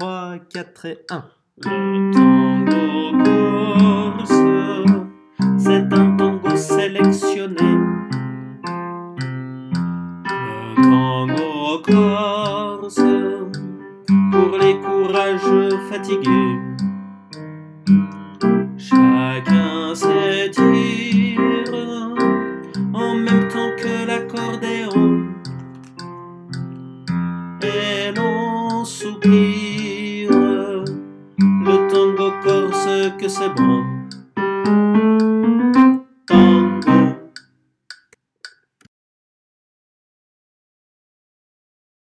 3, 4 et 1. Le tango corse, c'est un tango sélectionné. Le tango corse, pour les courageux fatigués. Chacun s'étire en même temps que l'accordéon. Et que c'est bon.